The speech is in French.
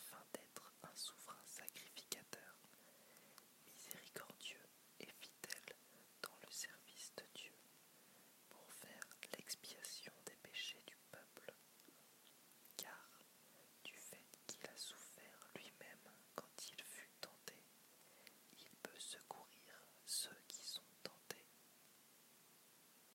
afin d'être un souverain.